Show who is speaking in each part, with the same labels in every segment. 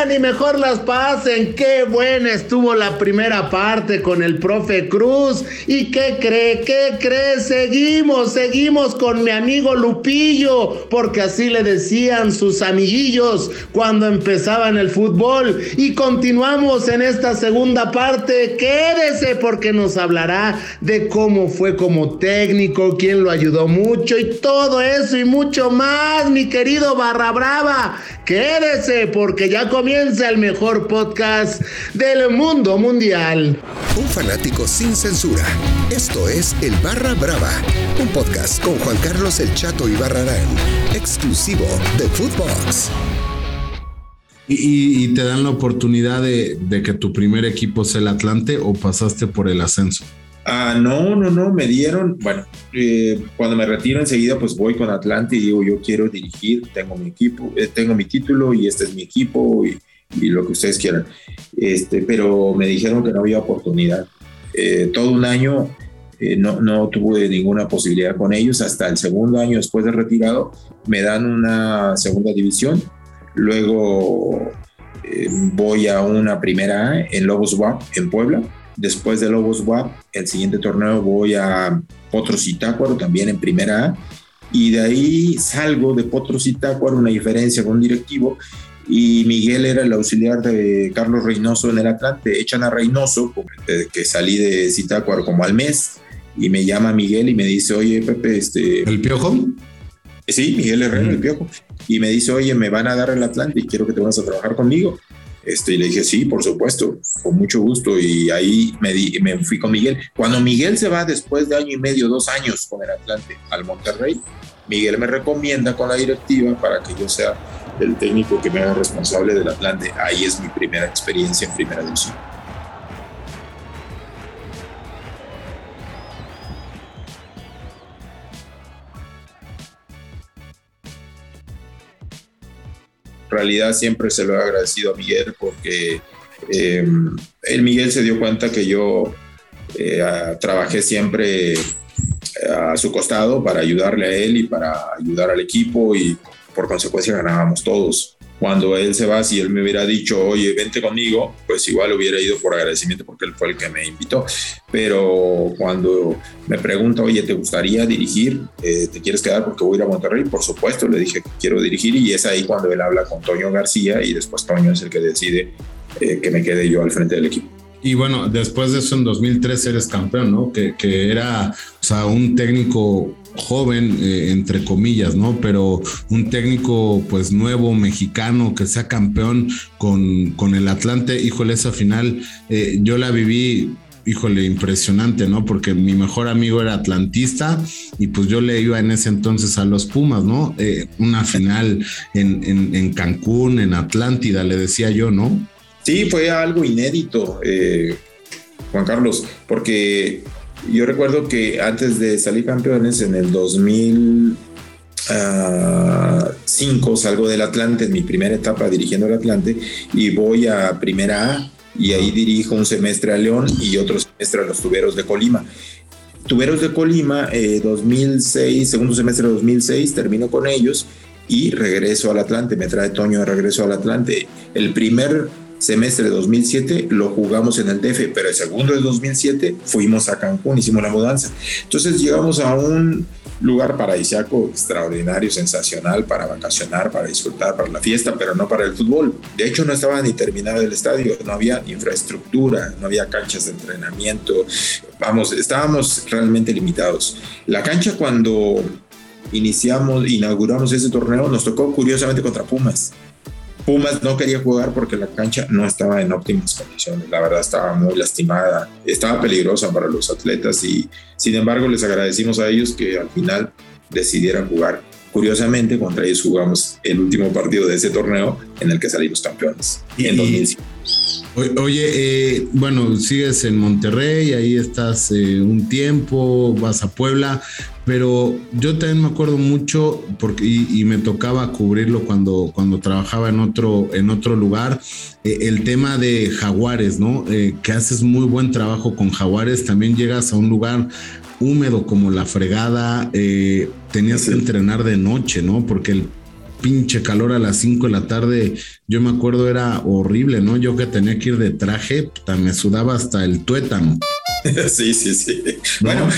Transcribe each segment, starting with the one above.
Speaker 1: vengan y mejor las pasen. Qué buena estuvo la primera parte con el profe Cruz. ¿Y qué cree? ¿Qué cree? Seguimos, seguimos con mi amigo Lupillo, porque así le decían sus amiguillos cuando empezaban el fútbol. Y continuamos en esta segunda parte. Quédese porque nos hablará de cómo fue como técnico, quién lo ayudó mucho y todo eso y mucho más, mi querido Barra Brava. Quédese porque ya comienza el mejor podcast del mundo mundial.
Speaker 2: Un fanático sin censura. Esto es El Barra Brava, un podcast con Juan Carlos El Chato y Barrarán, exclusivo de Footbox.
Speaker 3: Y, te dan la oportunidad de, de que tu primer equipo sea el Atlante o pasaste por el ascenso.
Speaker 4: Ah, no, no, no, me dieron, bueno, eh, cuando me retiro enseguida, pues voy con Atlante y digo, yo quiero dirigir, tengo mi equipo, eh, tengo mi título y este es mi equipo y, lo que ustedes quieran. Este, pero me dijeron que no había oportunidad. Eh, todo un año no, no tuve ninguna posibilidad con ellos. Hasta el segundo año después de retirado, me dan una segunda división. Luego voy a una primera en Lobos WAP en Puebla Después de Lobos WAP, el siguiente torneo voy a Potros Zitácuaro, también en primera A. Y de ahí salgo de Potros Zitácuaro, una diferencia con un directivo. Y Miguel era el auxiliar de Carlos Reynoso en el Atlante. Echan a Reynoso, que salí de Zitácuaro como al mes. Y me llama Miguel y me dice, oye, Pepe, este...
Speaker 3: ¿El Piojo?
Speaker 4: Sí, Miguel Herrera, el Piojo. Y me dice, oye, me van a dar el Atlante y quiero que te vayas a trabajar conmigo. Este, y le dije, sí, por supuesto, con mucho gusto. Y ahí me, me fui con Miguel. Cuando Miguel se va después de año y medio, dos años con el Atlante al Monterrey, Miguel me recomienda con la directiva para que yo sea el técnico que me haga responsable del Atlante. Ahí es mi primera experiencia en primera división. Realidad siempre se lo he agradecido a Miguel porque eh, el Miguel se dio cuenta que yo eh, trabajé siempre eh, a su costado para ayudarle a él y para ayudar al equipo y por consecuencia ganábamos todos cuando él se va, si él me hubiera dicho, oye, vente conmigo, pues igual hubiera ido por agradecimiento porque él fue el que me invitó. Pero cuando me pregunta, oye, ¿te gustaría dirigir? Eh, ¿Te quieres quedar porque voy a ir a Monterrey? Por supuesto, le dije que quiero dirigir y es ahí cuando él habla con Toño García y después Toño es el que decide eh, que me quede yo al frente del equipo.
Speaker 3: Y bueno, después de eso en 2003 eres campeón, ¿no? Que, que era, o sea, un técnico joven, eh, entre comillas, ¿no? Pero un técnico pues nuevo, mexicano, que sea campeón con, con el Atlante, híjole, esa final eh, yo la viví híjole, impresionante, ¿no? Porque mi mejor amigo era atlantista y pues yo le iba en ese entonces a los Pumas, ¿no? Eh, una final en, en, en, Cancún, en Atlántida, le decía yo, ¿no?
Speaker 4: Sí, fue algo inédito, Juan Carlos, porque yo recuerdo que antes de salir campeones en el 2005 ah, salgo del Atlante en mi primera etapa dirigiendo el Atlante y voy a Primera A y ahí dirijo un semestre a León y otro semestre a los Tuberos de Colima. Tuberos de Colima, 2006, eh, segundo semestre de 2006, termino con ellos y regreso al Atlante, me trae Toño de regreso al Atlante. El primer semestre de 2007 lo jugamos en el DF, pero el segundo de 2007 fuimos a Cancún, hicimos la mudanza. Entonces llegamos a un lugar paradisíaco extraordinario, sensacional para vacacionar, para disfrutar, para la fiesta, pero no para el fútbol. De hecho, no estaba ni terminado el estadio, no había infraestructura, no había canchas de entrenamiento. Vamos, estábamos realmente limitados. La cancha cuando iniciamos, inauguramos ese torneo, nos tocó curiosamente contra Pumas. Pumas no quería jugar porque la cancha no estaba en óptimas condiciones, la verdad estaba muy lastimada, estaba peligrosa para los atletas y sin embargo les agradecimos a ellos que al final decidieran jugar. Curiosamente, contra ellos jugamos el último partido de ese torneo en el que salimos campeones en 2005.
Speaker 3: Oye, eh, bueno, sigues en Monterrey, ahí estás eh, un tiempo, vas a Puebla, pero yo también me acuerdo mucho porque y, me tocaba cubrirlo cuando, cuando trabajaba en otro, en otro lugar, eh, el tema de Jaguares, ¿no? que haces muy buen trabajo con Jaguares, también llegas a un lugar húmedo como la fregada, tenías que entrenar de noche, ¿no? Porque el pinche calor a las 5 de la tarde, yo me acuerdo era horrible, ¿no? Yo que tenía que ir de traje, me sudaba hasta el tuétano.
Speaker 4: sí, sí, sí. Bueno,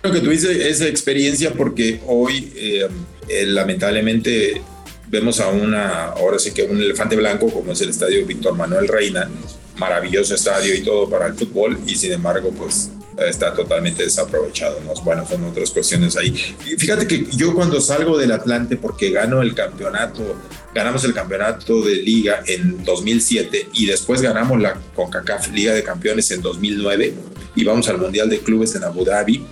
Speaker 4: creo que tuviste esa experiencia porque hoy eh, eh, lamentablemente vemos a una, ahora sí que un elefante blanco como es el estadio Víctor Manuel Reina, maravilloso estadio y todo para el fútbol y sin embargo pues está totalmente desaprovechado. ¿no? Bueno, son otras cuestiones ahí. fíjate que yo cuando salgo del Atlante, porque gano el campeonato, ganamos el campeonato de liga en 2007 y después ganamos la CONCACAF Liga de Campeones en 2009 y vamos al Mundial de Clubes en Abu Dhabi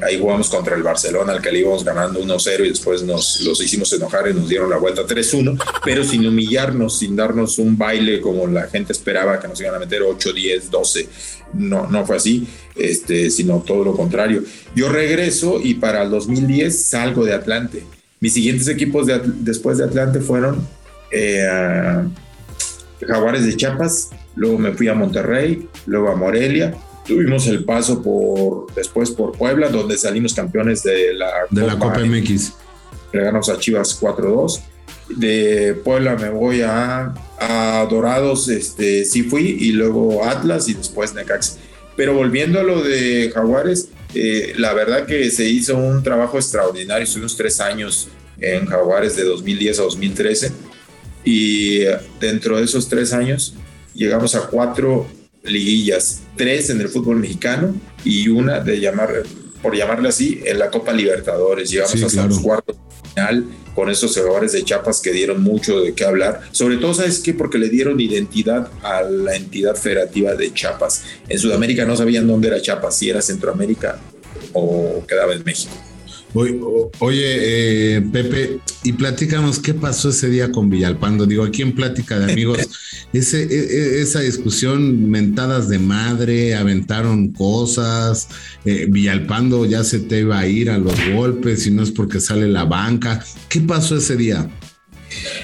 Speaker 4: Ahí jugamos contra el Barcelona, al que le íbamos ganando 1-0 y después nos los hicimos enojar y nos dieron la vuelta 3-1, pero sin humillarnos, sin darnos un baile como la gente esperaba que nos iban a meter 8, 10, 12. No, no fue así, este, sino todo lo contrario. Yo regreso y para el 2010 salgo de Atlante. Mis siguientes equipos de, después de Atlante fueron eh, Jaguares de Chiapas, luego me fui a Monterrey, luego a Morelia, Tuvimos el paso por después por Puebla, donde salimos campeones de la,
Speaker 3: de Copa, la Copa MX.
Speaker 4: Reganamos a Chivas 4-2. De Puebla me voy a, a, Dorados, este, sí fui, y luego Atlas y después Necax. Pero volviendo a lo de Jaguares, eh, la verdad que se hizo un trabajo extraordinario. Estuvimos tres años en Jaguares de 2010 a 2013 y dentro de esos tres años llegamos a cuatro liguillas, tres en el fútbol mexicano y una de llamar, por llamarle así, en la Copa Libertadores. Llegamos hasta los cuartos de final con esos jugadores de Chiapas que dieron mucho de qué hablar. Sobre todo, ¿sabes qué? Porque le dieron identidad a la entidad federativa de Chiapas. En Sudamérica no sabían dónde era Chiapas, si era Centroamérica o quedaba en México.
Speaker 3: Oye, eh, Pepe, y platícanos qué pasó ese día con Villalpando. Digo, aquí en Plática de Amigos, ese, e, e, esa discusión, mentadas de madre, aventaron cosas, eh, Villalpando ya se te iba a ir a los golpes y no es porque sale la banca. ¿Qué pasó ese día?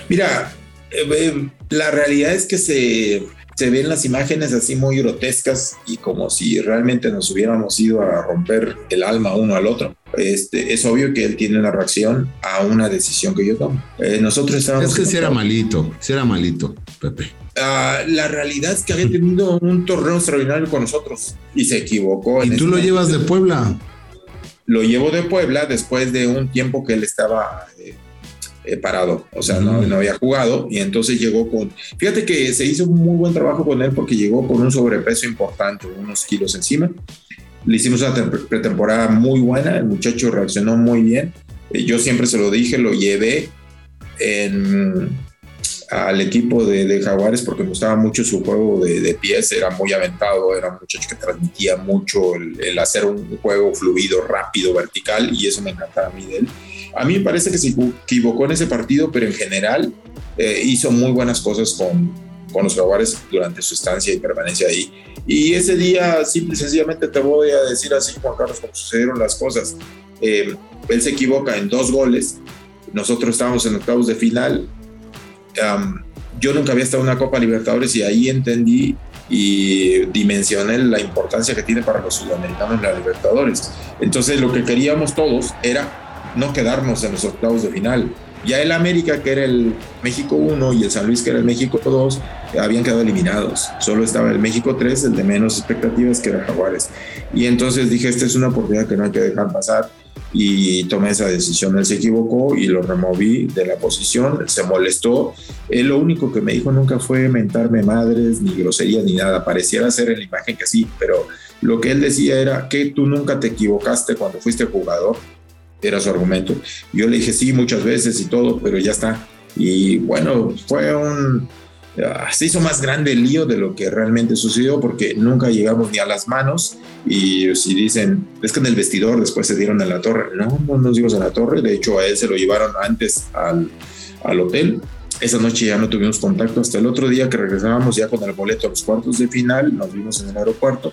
Speaker 4: Mira, eh, la realidad es que se, se ven las imágenes así muy grotescas y como si realmente nos hubiéramos ido a romper el alma uno al otro. Este, es obvio que él tiene una reacción a una decisión que yo tomo. Eh, nosotros estábamos...
Speaker 3: Es que si era malito, si era malito, Pepe.
Speaker 4: Ah, la realidad es que había tenido un torneo extraordinario con nosotros y se equivocó.
Speaker 3: ¿Y tú lo llevas de Puebla?
Speaker 4: Lo llevo de Puebla después de un tiempo que él estaba... Eh, eh, parado, o sea, no, no, había jugado y entonces llegó con, fíjate que se hizo un muy buen trabajo con él porque llegó con un sobrepeso importante, unos kilos encima. Le hicimos una pretemporada muy buena, el muchacho reaccionó muy bien. Eh, yo siempre se lo dije, lo llevé en, al equipo de, Jaguares porque me gustaba mucho su juego de, pies, era muy aventado, era un muchacho que transmitía mucho el, hacer un juego fluido, rápido, vertical y eso me encantaba a mí de él a mí me parece que se equivocó en ese partido, pero en general eh, hizo muy buenas cosas con, con los jaguares durante su estancia y permanencia ahí. Y ese día, simple y sencillamente te voy a decir así, Juan Carlos, cómo sucedieron las cosas. Eh, él se equivoca en dos goles. Nosotros estábamos en octavos de final. Yo nunca había estado en una Copa Libertadores y ahí entendí y dimensioné la importancia que tiene para los sudamericanos la Libertadores. Entonces lo que queríamos todos era no quedarnos en los octavos de final. Ya el América, que era el México 1, y el San Luis, que era el México 2, habían quedado eliminados. Solo estaba el México 3, el de menos expectativas, que era Jaguares. Y entonces dije, esta es una oportunidad que no hay que dejar pasar. Y tomé esa decisión. Él se equivocó y lo removí de la posición. Se molestó. Él lo único que me dijo nunca fue mentarme madres, ni groserías, ni nada. Pareciera ser en la imagen que sí, pero lo que él decía era que tú nunca te equivocaste cuando fuiste jugador era su argumento. Yo le dije sí muchas veces y todo, pero ya está. Y bueno, fue un... Ah, se hizo más grande el lío de lo que realmente sucedió porque nunca llegamos ni a las manos y si dicen, es que en el vestidor después se dieron a la torre, no, no nos dimos a la torre, de hecho a él se lo llevaron antes al, al hotel esa noche ya no tuvimos contacto hasta el otro día que regresábamos ya con el boleto a los cuartos de final, nos vimos en el aeropuerto,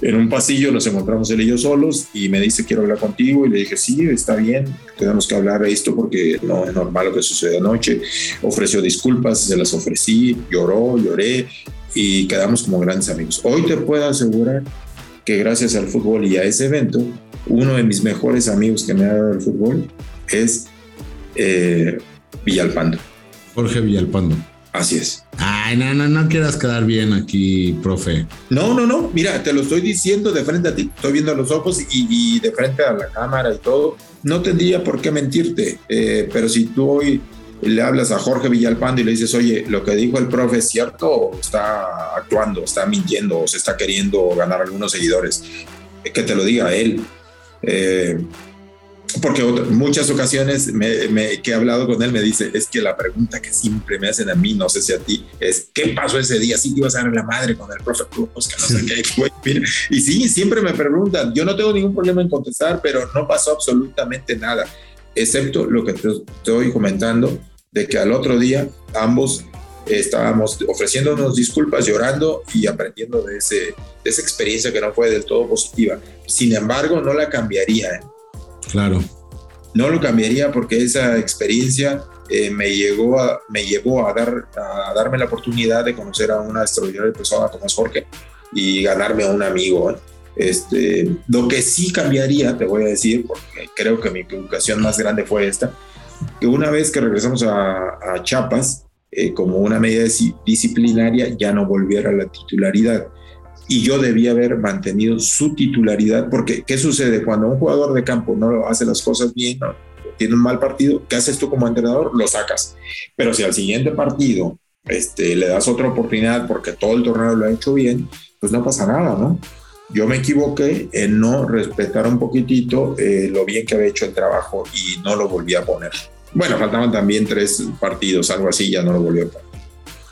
Speaker 4: en un pasillo nos encontramos él y yo solos y me dice quiero hablar contigo y le dije sí, está bien, tenemos que hablar de esto porque no es normal lo que sucedió anoche, ofreció disculpas, se las ofrecí, lloró, lloré y quedamos como grandes amigos. Hoy te puedo asegurar que gracias al fútbol y a ese evento, uno de mis mejores amigos que me ha dado el fútbol es... Eh, Villalpando.
Speaker 3: Jorge Villalpando.
Speaker 4: Así es.
Speaker 3: Ay, no, no, no quieras quedar bien aquí, profe.
Speaker 4: No, no, no. Mira, te lo estoy diciendo de frente a ti. Estoy viendo los ojos y, de frente a la cámara y todo. No tendría por qué mentirte. Eh, pero si tú hoy le hablas a Jorge Villalpando y le dices, oye, lo que dijo el profe es cierto, o está actuando, está mintiendo, o se está queriendo ganar algunos seguidores, que te lo diga él. Eh, porque muchas ocasiones me, que he hablado con él me dice, es que la pregunta que siempre me hacen a mí, no sé si a ti, es, ¿qué pasó ese día? Sí que ibas a dar la madre con el profe Cruz, que no sé qué. Y sí, siempre me preguntan, yo no tengo ningún problema en contestar, pero no pasó absolutamente nada, excepto lo que te estoy comentando, de que al otro día ambos estábamos ofreciéndonos disculpas, llorando y aprendiendo de, ese, de esa experiencia que no fue del todo positiva. Sin embargo, no la cambiaría. ¿eh?
Speaker 3: Claro.
Speaker 4: No lo cambiaría porque esa experiencia eh, me, llegó a, me llevó a, dar, a darme la oportunidad de conocer a una extraordinaria persona como es Jorge y ganarme a un amigo. ¿eh? Este, lo que sí cambiaría, te voy a decir, porque creo que mi equivocación más grande fue esta, que una vez que regresamos a, a Chiapas, eh, como una medida disciplinaria, ya no volviera a la titularidad y yo debía haber mantenido su titularidad, porque ¿qué sucede? Cuando un jugador de campo no hace las cosas bien, tiene un mal partido, ¿qué haces tú como entrenador? Lo sacas. Pero si al siguiente partido este, le das otra oportunidad porque todo el torneo lo ha hecho bien, pues no pasa nada, ¿no? Yo me equivoqué en no respetar un poquitito eh, lo bien que había hecho el trabajo y no lo volví a poner. Bueno, faltaban también tres partidos, algo así, ya no lo volví a poner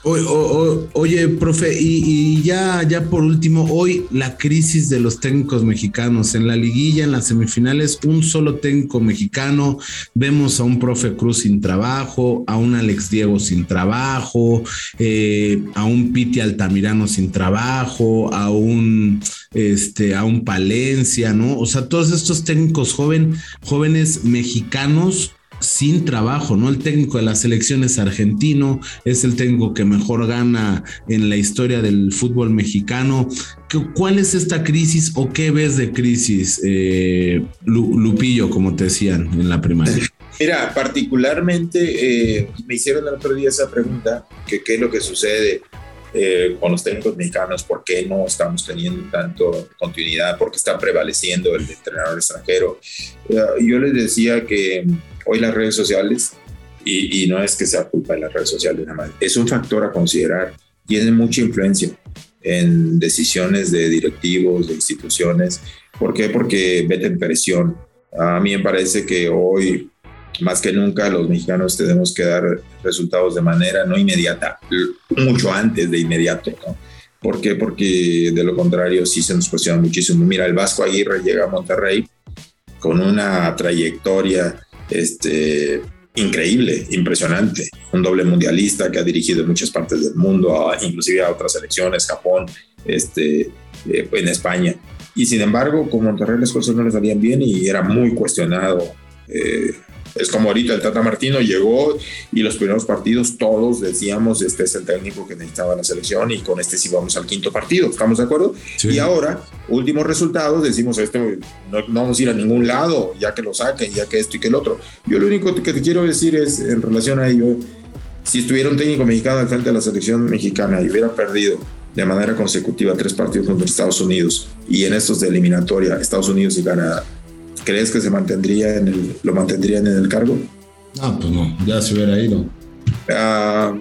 Speaker 3: oye, profe, y, ya, ya por último, hoy la crisis de los técnicos mexicanos. En la liguilla, en las semifinales, un solo técnico mexicano. Vemos a un profe Cruz sin trabajo, a un Alex Diego sin trabajo, eh, a un Piti Altamirano sin trabajo, a un, este, a un Palencia, ¿no? O sea, todos estos técnicos joven, jóvenes mexicanos sin trabajo, ¿no? El técnico de la selección es argentino, es el técnico que mejor gana en la historia del fútbol mexicano. ¿Cuál es esta crisis o qué ves de crisis, eh, Lupillo, como te decían en la primaria?
Speaker 4: Mira, particularmente eh, me hicieron el otro día esa pregunta, que qué es lo que sucede eh, con los técnicos mexicanos, por qué no estamos teniendo tanto continuidad, por qué está prevaleciendo el entrenador extranjero. yo les decía que hoy las redes sociales, y, no es que sea culpa de las redes sociales nada más, es un factor a considerar, tiene mucha influencia en decisiones de directivos, de instituciones. ¿Por qué? Porque meten presión. A mí me parece que hoy, más que nunca, los mexicanos tenemos que dar resultados de manera no inmediata, mucho antes de inmediato. ¿no? ¿Por qué? Porque de lo contrario sí se nos cuestiona muchísimo. Mira, el Vasco Aguirre llega a Monterrey con una trayectoria este, increíble, impresionante. Un doble mundialista que ha dirigido en muchas partes del mundo, inclusive a otras selecciones, Japón, este, eh, en España. Y sin embargo, con Monterrey las cosas no le salían bien y era muy cuestionado eh, es como ahorita el Tata Martino llegó y los primeros partidos todos decíamos, este es el técnico que necesitaba la selección y con este sí vamos al quinto partido, ¿estamos de acuerdo? Y ahora, últimos resultados, decimos, esto no, vamos a ir a ningún lado, ya que lo saquen, ya que esto y que el otro. Yo lo único que te quiero decir es, en relación a ello, si estuviera un técnico mexicano al frente de la selección mexicana y hubiera perdido de manera consecutiva tres partidos contra Estados Unidos y en estos de eliminatoria Estados Unidos y Canadá, ¿crees que se mantendría en el, lo mantendrían en el cargo?
Speaker 3: No, pues no, ya se hubiera ido.
Speaker 4: Ah,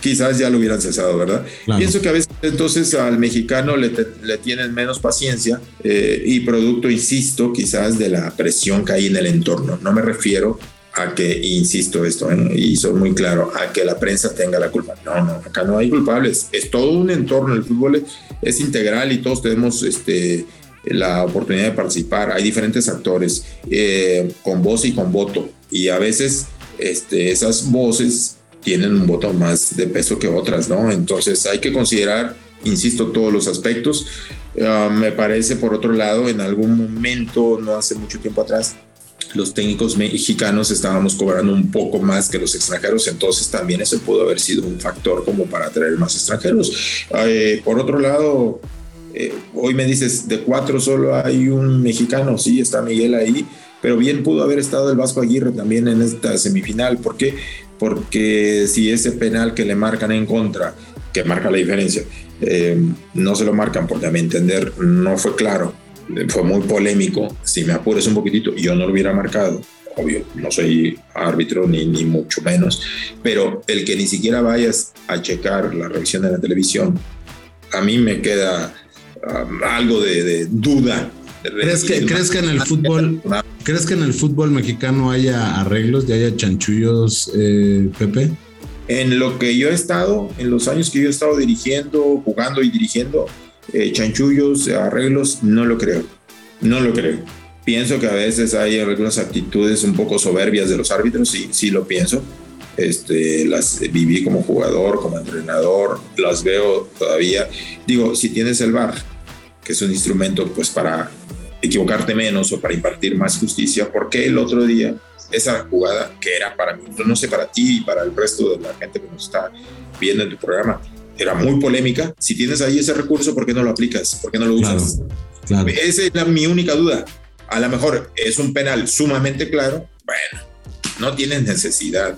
Speaker 4: quizás ya lo hubieran cesado, ¿verdad? Pienso que a veces entonces al mexicano le, le tienen menos paciencia eh, y producto, insisto, quizás de la presión que hay en el entorno. No me refiero a que, insisto esto, ¿eh? y soy muy claro, a que la prensa tenga la culpa. No, no, acá no hay culpables. Es todo un entorno. El fútbol es, es integral y todos tenemos este, la oportunidad de participar. Hay diferentes actores eh, con voz y con voto y a veces este, esas voces tienen un voto más de peso que otras, ¿no? Entonces hay que considerar, insisto, todos los aspectos. Ah, me parece, por otro lado, en algún momento, no hace mucho tiempo atrás, los técnicos mexicanos estábamos cobrando un poco más que los extranjeros, entonces también ese pudo haber sido un factor como para atraer más extranjeros. Eh, por otro lado, eh, hoy me dices, de cuatro solo hay un mexicano, sí, está Miguel ahí, pero bien pudo haber estado el Vasco Aguirre también en esta semifinal. ¿Por qué? porque si ese penal que le marcan en contra, que marca la diferencia, eh, no se lo marcan porque a mi entender no fue claro, fue muy polémico, si me apures un poquitito, yo no lo hubiera marcado, obvio, no soy árbitro ni, ni mucho menos, pero el que ni siquiera vayas a checar la revisión de la televisión, a mí me queda algo de, duda.
Speaker 3: ¿Crees que, ¿Crees que en el fútbol, crees que en el fútbol mexicano haya arreglos, y haya chanchullos, eh, Pepe?
Speaker 4: En lo que yo he estado, en los años que yo he estado dirigiendo, jugando y dirigiendo, eh, chanchullos, arreglos, no lo creo. No lo creo. Pienso que a veces hay algunas actitudes un poco soberbias de los árbitros, sí, sí lo pienso. Este, las viví como jugador, como entrenador, las veo todavía. Digo, si tienes el VAR, que es un instrumento pues para equivocarte menos o para impartir más justicia, ¿por qué el otro día esa jugada que era para mí, no sé para ti y para el resto de la gente que nos está viendo en tu programa, era muy polémica. Si tienes ahí ese recurso, ¿por qué no lo aplicas? ¿Por qué no lo usas? Esa es mi única duda. A lo mejor es un penal sumamente claro. Bueno, no tienes necesidad.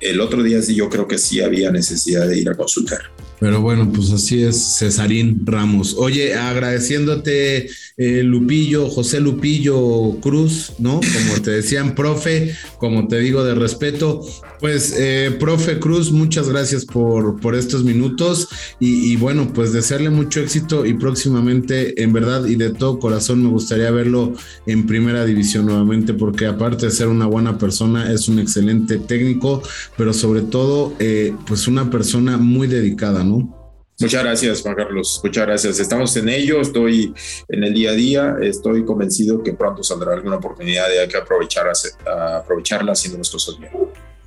Speaker 4: El otro día sí yo creo que sí había necesidad de ir a consultar.
Speaker 3: Pero bueno, pues así es Cesarín Ramos. Oye, agradeciéndote eh, Lupillo, José Lupillo Cruz, ¿no? Como te decían, profe, como te digo de respeto. Pues, eh, profe Cruz, muchas gracias por, por estos minutos y, bueno, pues desearle mucho éxito y próximamente, en verdad y de todo corazón, me gustaría verlo en primera división nuevamente, porque aparte de ser una buena persona, es un excelente técnico, pero sobre todo, eh, pues una persona muy dedicada, ¿no?
Speaker 4: Muchas gracias, Juan Carlos. Muchas gracias. Estamos en ello, estoy en el día a día, estoy convencido que pronto saldrá alguna oportunidad y hay que aprovechar, aprovecharla las cosas bien.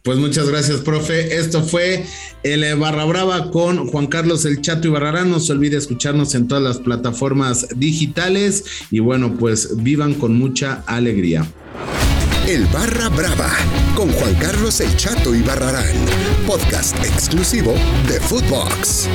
Speaker 3: Pues muchas gracias, profe. Esto fue el Barra Brava con Juan Carlos El Chato y Barrarán. No se olvide escucharnos en todas las plataformas digitales y bueno, pues vivan con mucha alegría.
Speaker 2: El Barra Brava con Juan Carlos El Chato y Barrarán, podcast exclusivo de Footbox.